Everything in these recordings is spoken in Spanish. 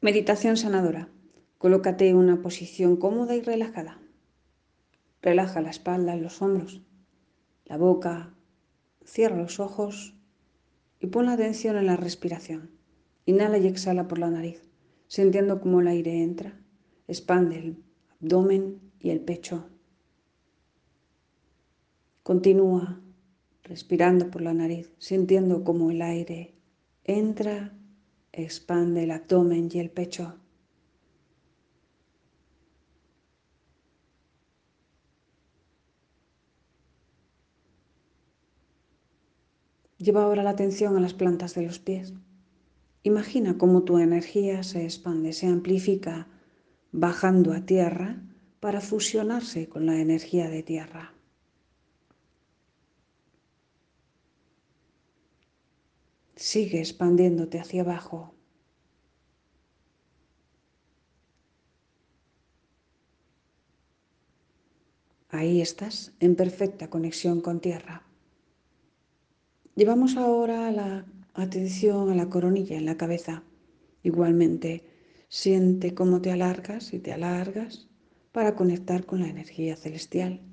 Meditación sanadora. Colócate en una posición cómoda y relajada. Relaja la espalda, los hombros, la boca, cierra los ojos y pon la atención en la respiración. Inhala y exhala por la nariz, sintiendo cómo el aire entra, expande el abdomen y el pecho. Continúa respirando por la nariz, sintiendo cómo el aire entra, expande el abdomen y el pecho. Lleva ahora la atención a las plantas de los pies. Imagina cómo tu energía se expande, se amplifica, bajando a tierra para fusionarse con la energía de tierra. Sigue expandiéndote hacia abajo. Ahí estás, en perfecta conexión con tierra. Llevamos ahora la atención a la coronilla en la cabeza. Igualmente, siente cómo te alargas y te alargas para conectar con la energía celestial.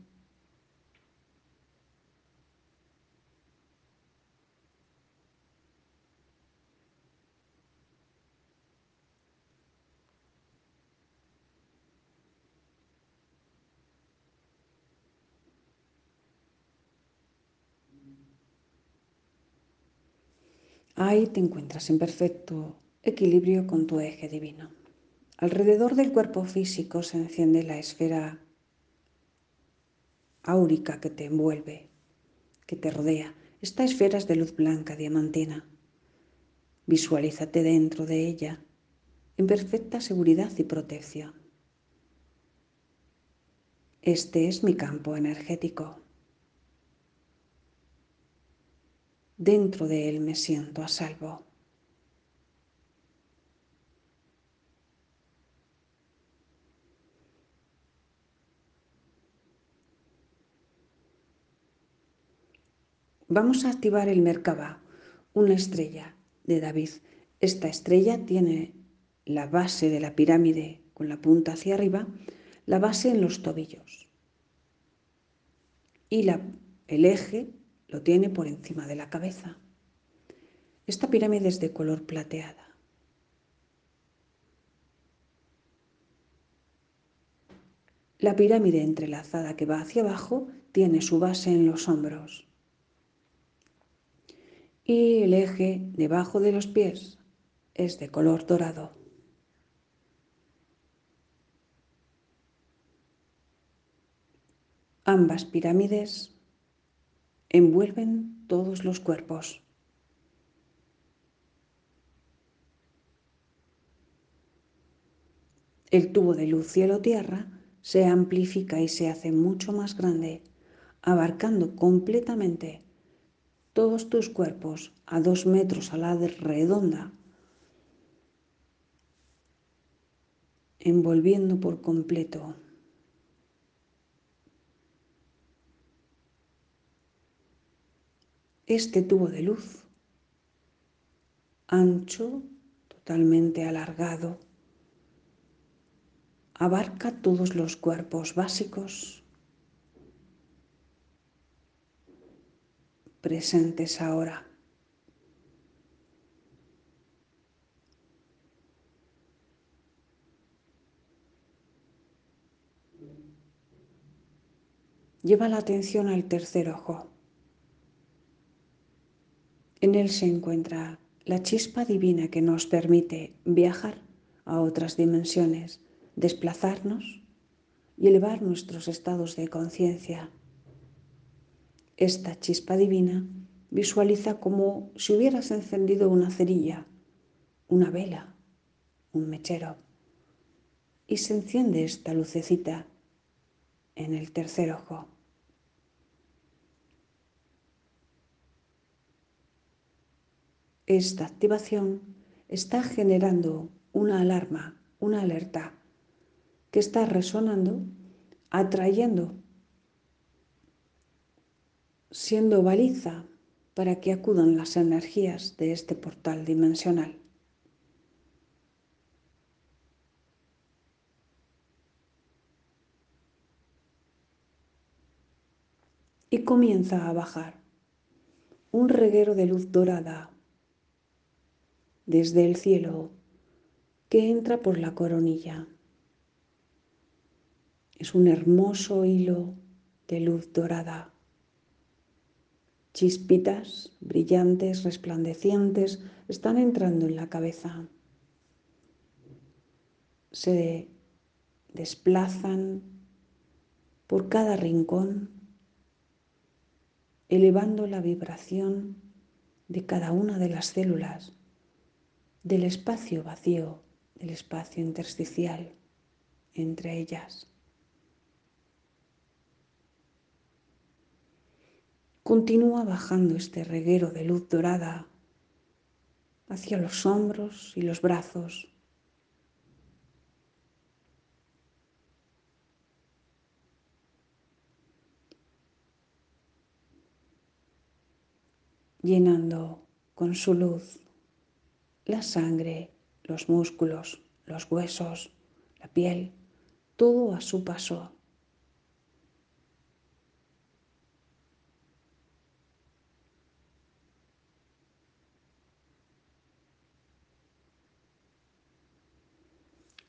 Ahí te encuentras en perfecto equilibrio con tu eje divino. Alrededor del cuerpo físico se enciende la esfera áurica que te envuelve, que te rodea. Esta esfera es de luz blanca diamantina. Visualízate dentro de ella en perfecta seguridad y protección. Este es mi campo energético. Dentro de él me siento a salvo. Vamos a activar el Merkaba, una estrella de David. Esta estrella tiene la base de la pirámide con la punta hacia arriba, la base en los tobillos y la, el eje lo tiene por encima de la cabeza. Esta pirámide es de color plateada. La pirámide entrelazada que va hacia abajo tiene su base en los hombros. Y el eje debajo de los pies es de color dorado. Ambas pirámides envuelven todos los cuerpos. El tubo de luz cielo-tierra se amplifica y se hace mucho más grande, abarcando completamente todos tus cuerpos a dos metros a la redonda, envolviendo por completo este tubo de luz, ancho, totalmente alargado, abarca todos los cuerpos básicos presentes ahora. Lleva la atención al tercer ojo. En él se encuentra la chispa divina que nos permite viajar a otras dimensiones, desplazarnos y elevar nuestros estados de conciencia. Esta chispa divina visualiza como si hubieras encendido una cerilla, una vela, un mechero, y se enciende esta lucecita en el tercer ojo. Esta activación está generando una alarma, una alerta que está resonando, atrayendo, siendo baliza para que acudan las energías de este portal dimensional. Y comienza a bajar un reguero de luz dorada desde el cielo que entra por la coronilla. Es un hermoso hilo de luz dorada. Chispitas brillantes, resplandecientes, están entrando en la cabeza. Se desplazan por cada rincón, elevando la vibración de cada una de las células del espacio vacío, del espacio intersticial entre ellas. Continúa bajando este reguero de luz dorada hacia los hombros y los brazos. llenando con su luz la sangre, los músculos, los huesos, la piel, todo a su paso.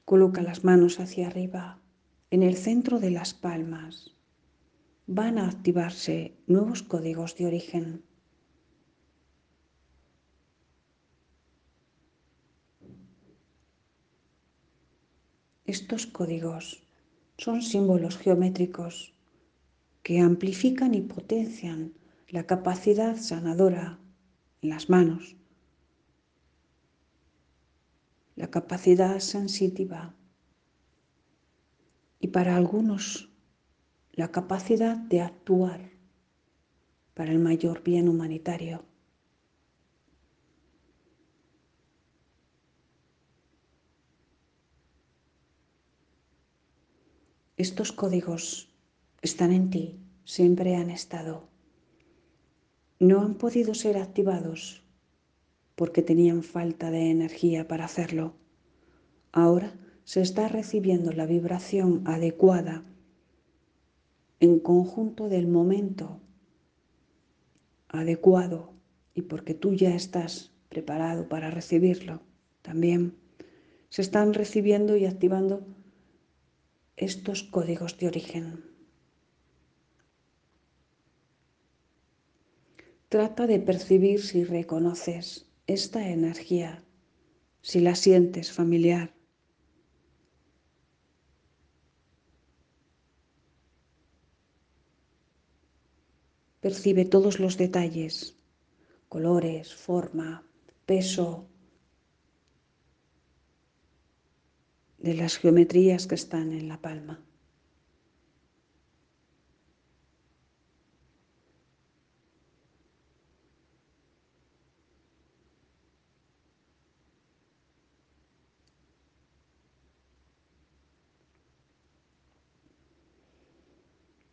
Coloca las manos hacia arriba, en el centro de las palmas. Van a activarse nuevos códigos de origen. Estos códigos son símbolos geométricos que amplifican y potencian la capacidad sanadora en las manos, la capacidad sensitiva y para algunos la capacidad de actuar para el mayor bien humanitario. Estos códigos están en ti, siempre han estado. No han podido ser activados porque tenían falta de energía para hacerlo. Ahora se está recibiendo la vibración adecuada en conjunto del momento adecuado y porque tú ya estás preparado para recibirlo. También se están recibiendo y activando estos códigos de origen. Trata de percibir si reconoces esta energía, si la sientes familiar. Percibe todos los detalles, colores, forma, peso de las geometrías que están en la palma.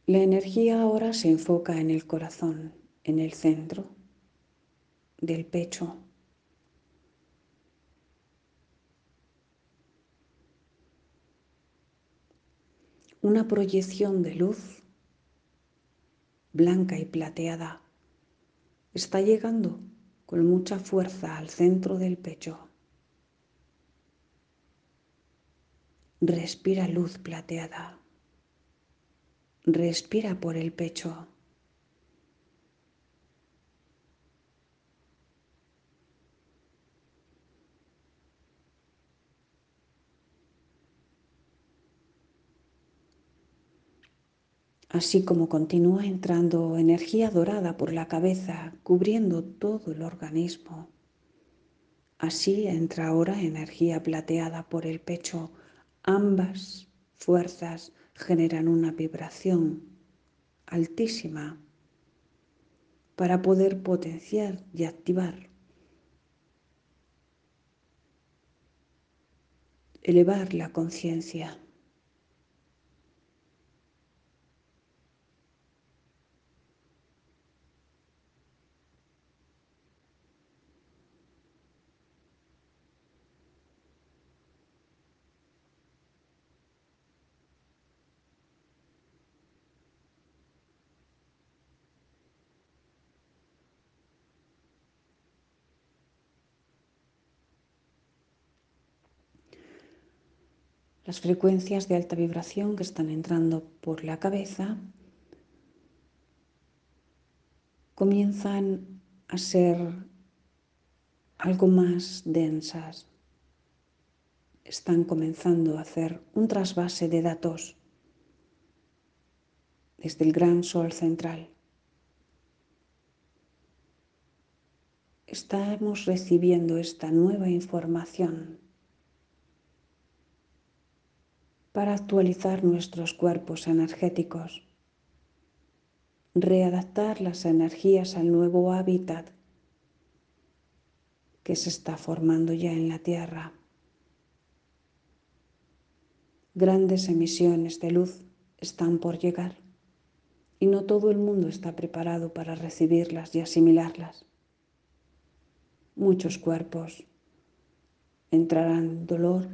La energía ahora se enfoca en el corazón, en el centro del pecho. Una proyección de luz blanca y plateada está llegando con mucha fuerza al centro del pecho. Respira luz plateada. Respira por el pecho. Así como continúa entrando energía dorada por la cabeza, cubriendo todo el organismo. Así entra ahora energía plateada por el pecho. Ambas fuerzas generan una vibración altísima para poder potenciar y activar, elevar la conciencia. Las frecuencias de alta vibración que están entrando por la cabeza comienzan a ser algo más densas. Están comenzando a hacer un trasvase de datos desde el gran sol central. Estamos recibiendo esta nueva información para actualizar nuestros cuerpos energéticos, readaptar las energías al nuevo hábitat que se está formando ya en la Tierra. Grandes emisiones de luz están por llegar y no todo el mundo está preparado para recibirlas y asimilarlas. Muchos cuerpos entrarán en dolor,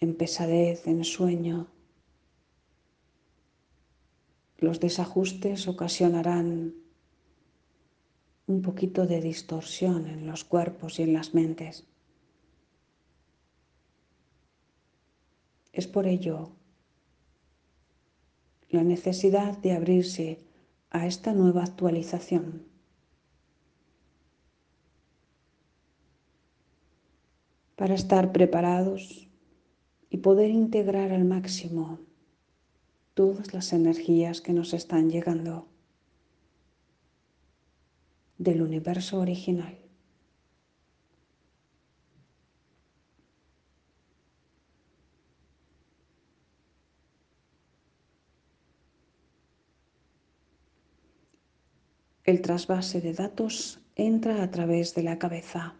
en pesadez, en sueño. Los desajustes ocasionarán un poquito de distorsión en los cuerpos y en las mentes. Es por ello la necesidad de abrirse a esta nueva actualización. Para estar preparados y poder integrar al máximo todas las energías que nos están llegando del universo original. El trasvase de datos entra a través de la cabeza.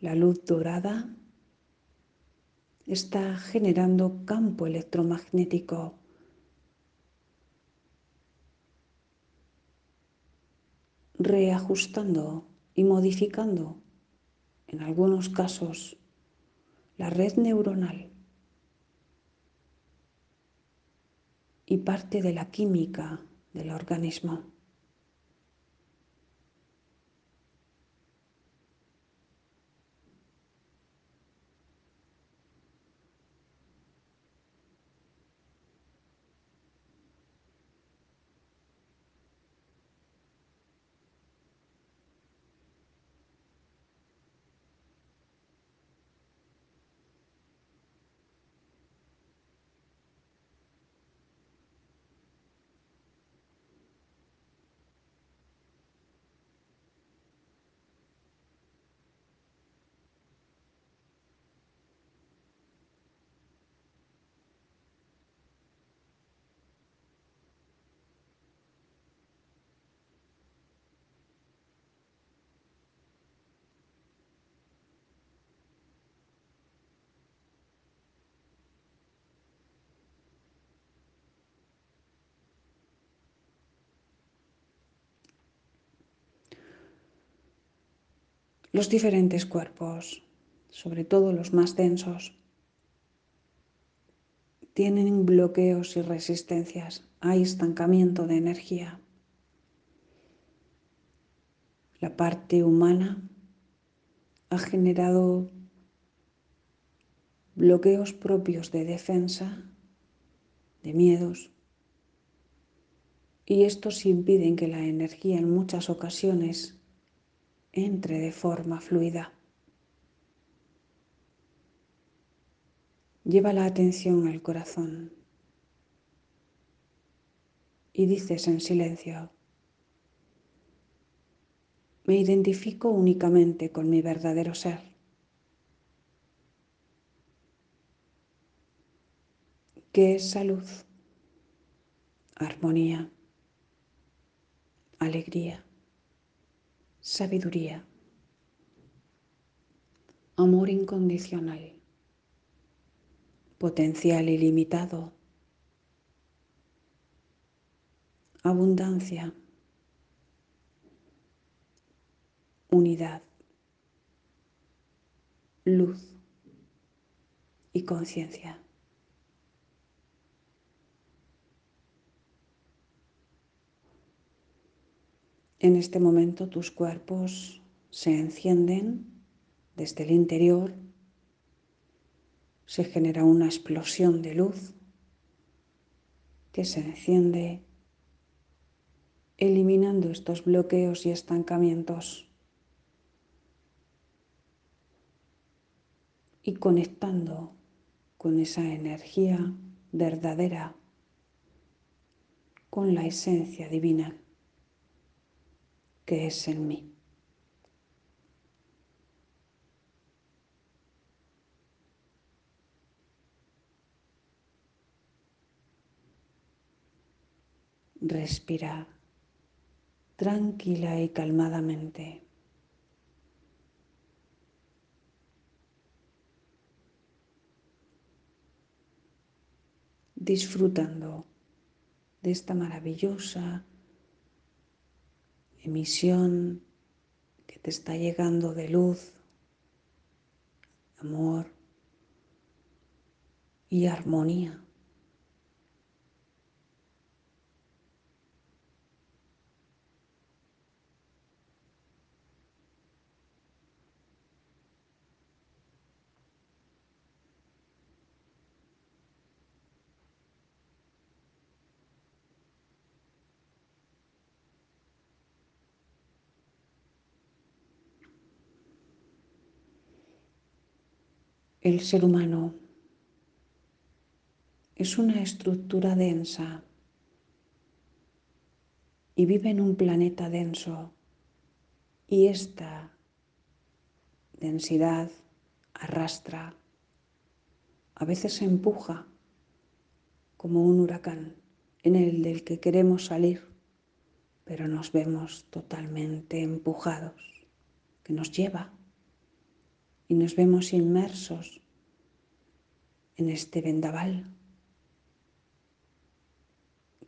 La luz dorada está generando campo electromagnético reajustando y modificando, en algunos casos, la red neuronal y parte de la química del organismo. Los diferentes cuerpos, sobre todo los más densos, tienen bloqueos y resistencias. Hay estancamiento de energía. La parte humana ha generado bloqueos propios de defensa, de miedos, y estos impiden que la energía en muchas ocasiones entre de forma fluida. Lleva la atención al corazón y dices en silencio, me identifico únicamente con mi verdadero ser. ¿Qué es salud? Armonía, alegría sabiduría, amor incondicional, potencial ilimitado, abundancia, unidad, luz y conciencia. En este momento tus cuerpos se encienden desde el interior se genera una explosión de luz que se enciende eliminando estos bloqueos y estancamientos y conectando con esa energía verdadera, con la esencia divina que es en mí. Respira tranquila y calmadamente. disfrutando de esta maravillosa emisión que te está llegando de luz, amor y armonía. El ser humano. Es una estructura densa y vive en un planeta denso. Y esta densidad arrastra, a veces se empuja como un huracán en el del que queremos salir, pero nos vemos totalmente empujados, que nos lleva y nos vemos inmersos este vendaval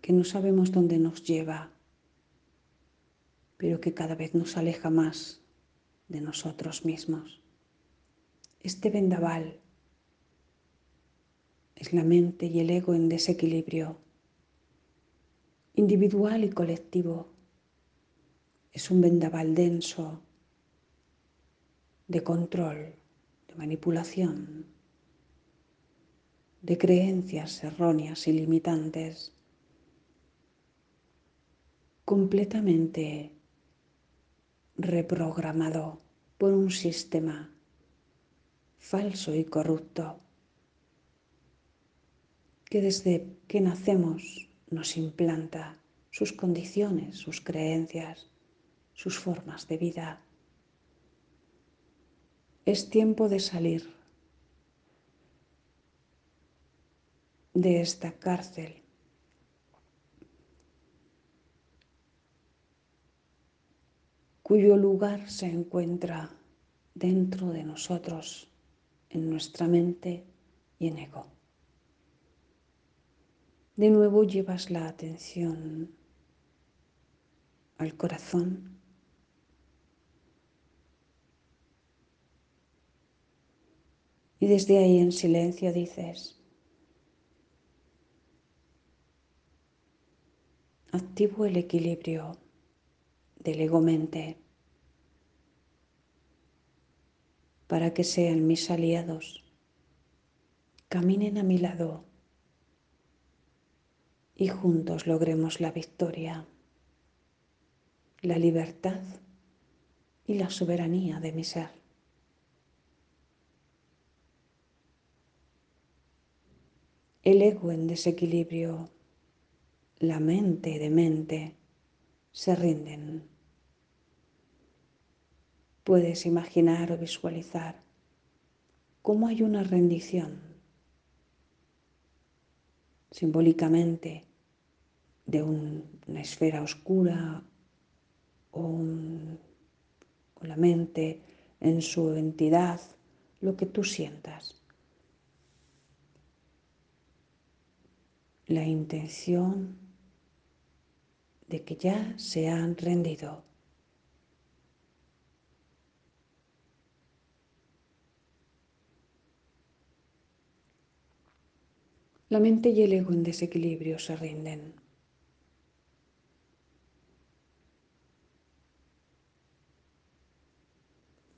que no sabemos dónde nos lleva, pero que cada vez nos aleja más de nosotros mismos. Este vendaval es la mente y el ego en desequilibrio, individual y colectivo. Es un vendaval denso de control, de manipulación, de creencias erróneas y limitantes, completamente reprogramado por un sistema falso y corrupto que desde que nacemos nos implanta sus condiciones, sus creencias, sus formas de vida. Es tiempo de salir de esta cárcel. cuyo lugar se encuentra dentro de nosotros, en nuestra mente y en ego. De nuevo llevas la atención al corazón Y desde ahí en silencio dices, activo el equilibrio del ego-mente para que sean mis aliados, caminen a mi lado y juntos logremos la victoria, la libertad y la soberanía de mi ser. el ego en desequilibrio, la mente de mente se rinden. Puedes imaginar o visualizar cómo hay una rendición simbólicamente de una esfera oscura o con la mente en su entidad, lo que tú sientas. la intención de que ya se han rendido. La mente y el ego en desequilibrio se rinden.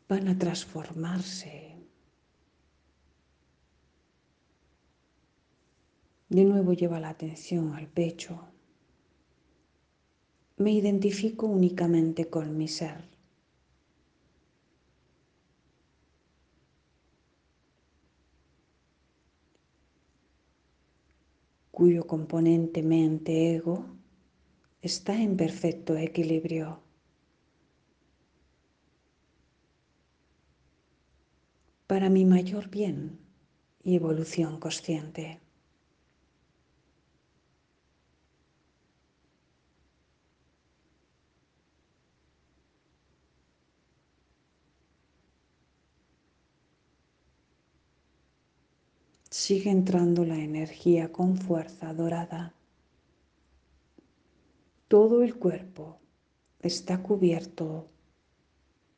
van a transformarse. De nuevo lleva la atención al pecho. Me identifico únicamente con mi ser. cuyo componente mente-ego está en perfecto equilibrio. para mi mayor bien y evolución consciente. Sigue entrando la energía con fuerza dorada. Todo el cuerpo está cubierto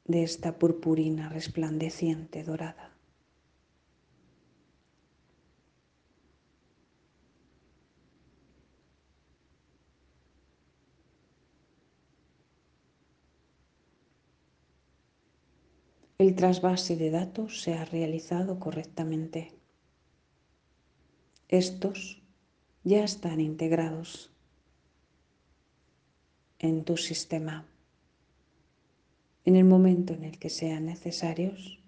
de esta purpurina resplandeciente dorada. El trasvase de datos se ha realizado correctamente. Estos ya están integrados en tu sistema. En el momento en el que sean necesarios,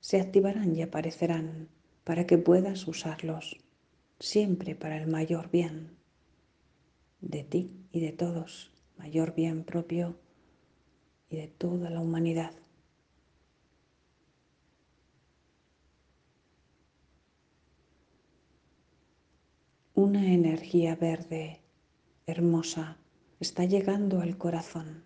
se activarán y aparecerán para que puedas usarlos siempre para el mayor bien de ti y de todos, mayor bien propio y de toda la humanidad. Una energía verde, hermosa, está llegando al corazón.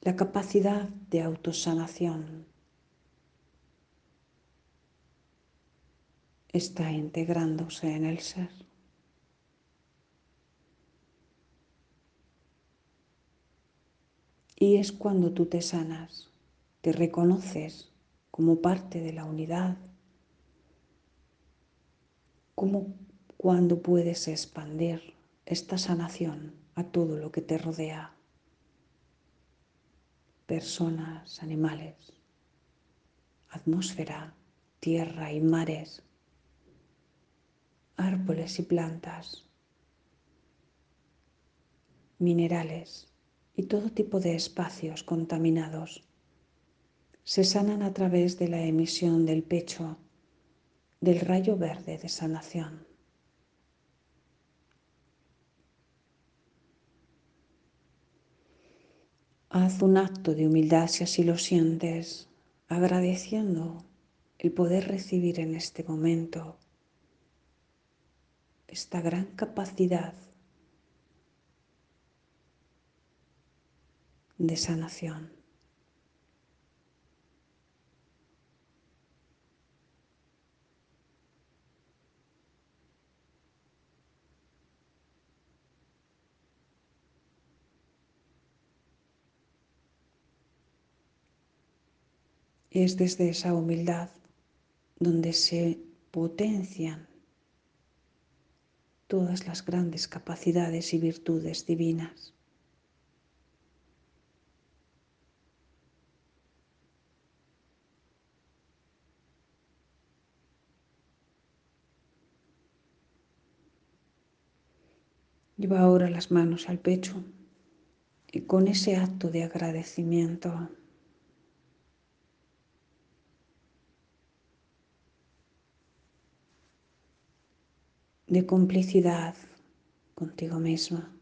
La capacidad de autosanación está integrándose en el ser. Y es cuando tú te sanas te reconoces como parte de la unidad, como cuando puedes expandir esta sanación a todo lo que te rodea, personas, animales, atmósfera, tierra y mares, árboles y plantas, minerales y todo tipo de espacios contaminados se sanan a través de la emisión del pecho del rayo verde de sanación. Haz un acto de humildad si así lo sientes, agradeciendo el poder recibir en este momento esta gran capacidad de sanación. Es desde esa humildad donde se potencian todas las grandes capacidades y virtudes divinas. Lleva ahora las manos al pecho y con ese acto de agradecimiento de complicidad contigo misma,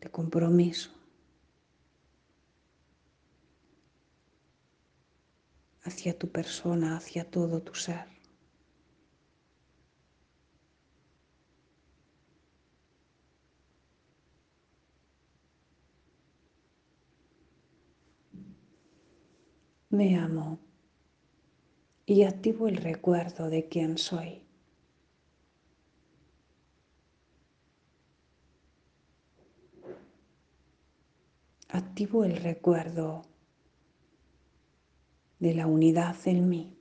de compromiso. hacia tu persona, hacia todo tu ser. Me amo y activo el recuerdo de quién soy. Activo el recuerdo de la unidad en mí.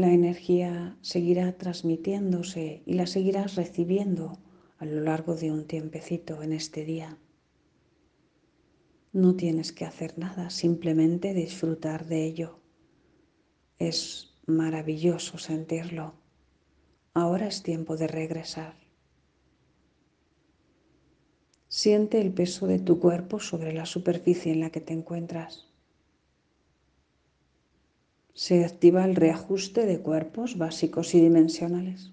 La energía seguirá transmitiéndose y la seguirás recibiendo a lo largo de un tiempecito en este día. No tienes que hacer nada, simplemente disfrutar de ello. Es maravilloso sentirlo. Ahora es tiempo de regresar. Siente el peso de tu cuerpo sobre la superficie en la que te encuentras. Se activa el reajuste de cuerpos básicos y dimensionales.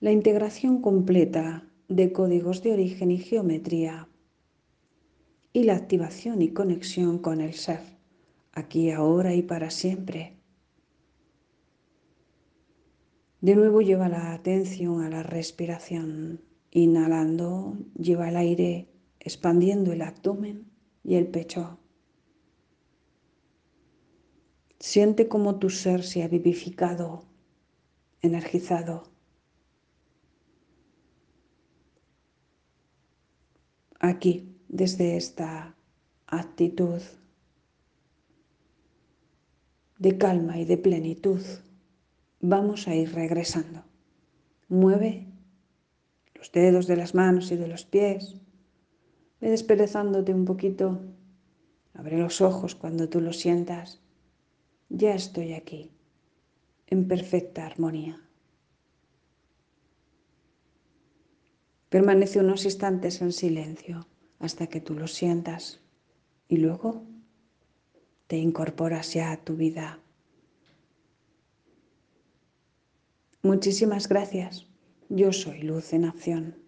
La integración completa de códigos de origen y geometría y la activación y conexión con el ser, aquí, ahora y para siempre. De nuevo lleva la atención a la respiración. Inhalando, lleva el aire expandiendo el abdomen y el pecho. Siente como tu ser se ha vivificado, energizado. Aquí desde esta actitud de calma y de plenitud, vamos a ir regresando. Mueve los dedos de las manos y de los pies. Ve desperezándote un poquito. Abre los ojos cuando tú lo sientas. Ya estoy aquí, en perfecta armonía. Permanece unos instantes en silencio hasta que tú lo sientas y luego te incorporas ya a tu vida. Muchísimas gracias. Yo soy luz en acción.